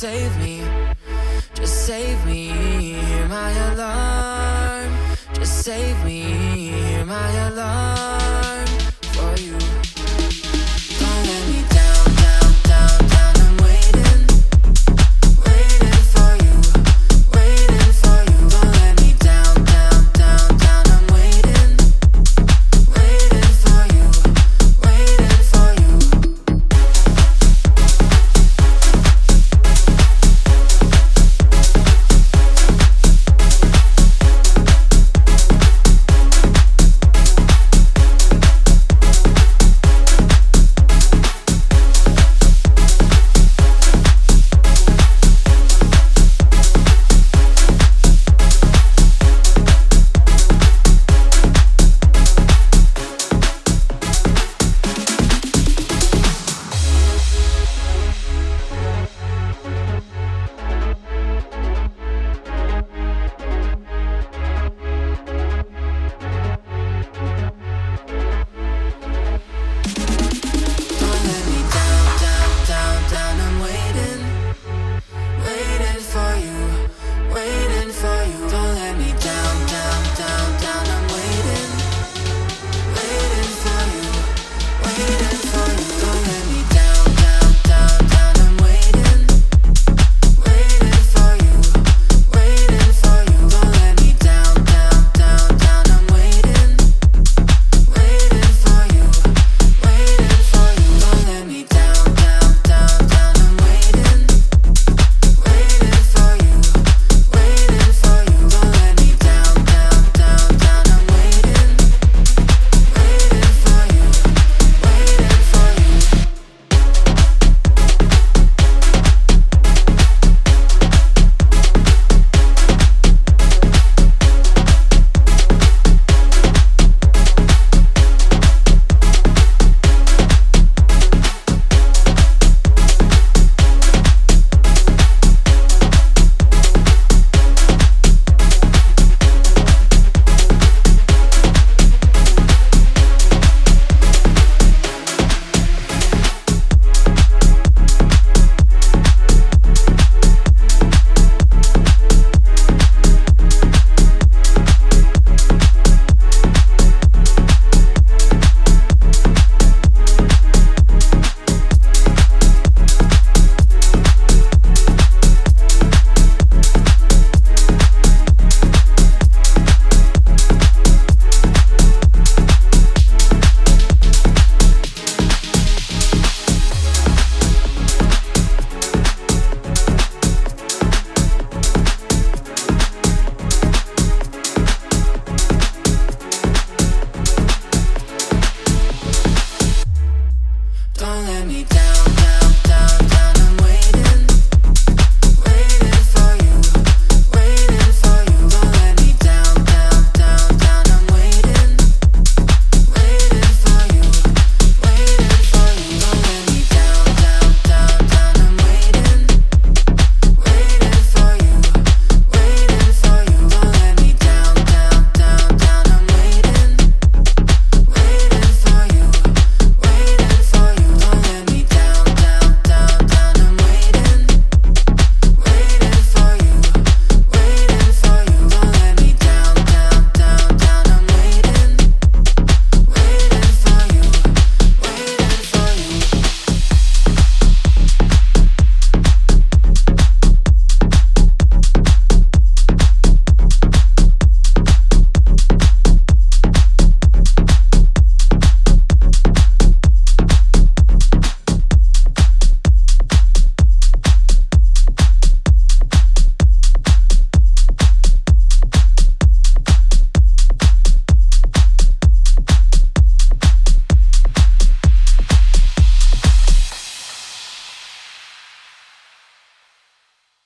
save me, just save me, hear my alarm, just save me, hear my alarm.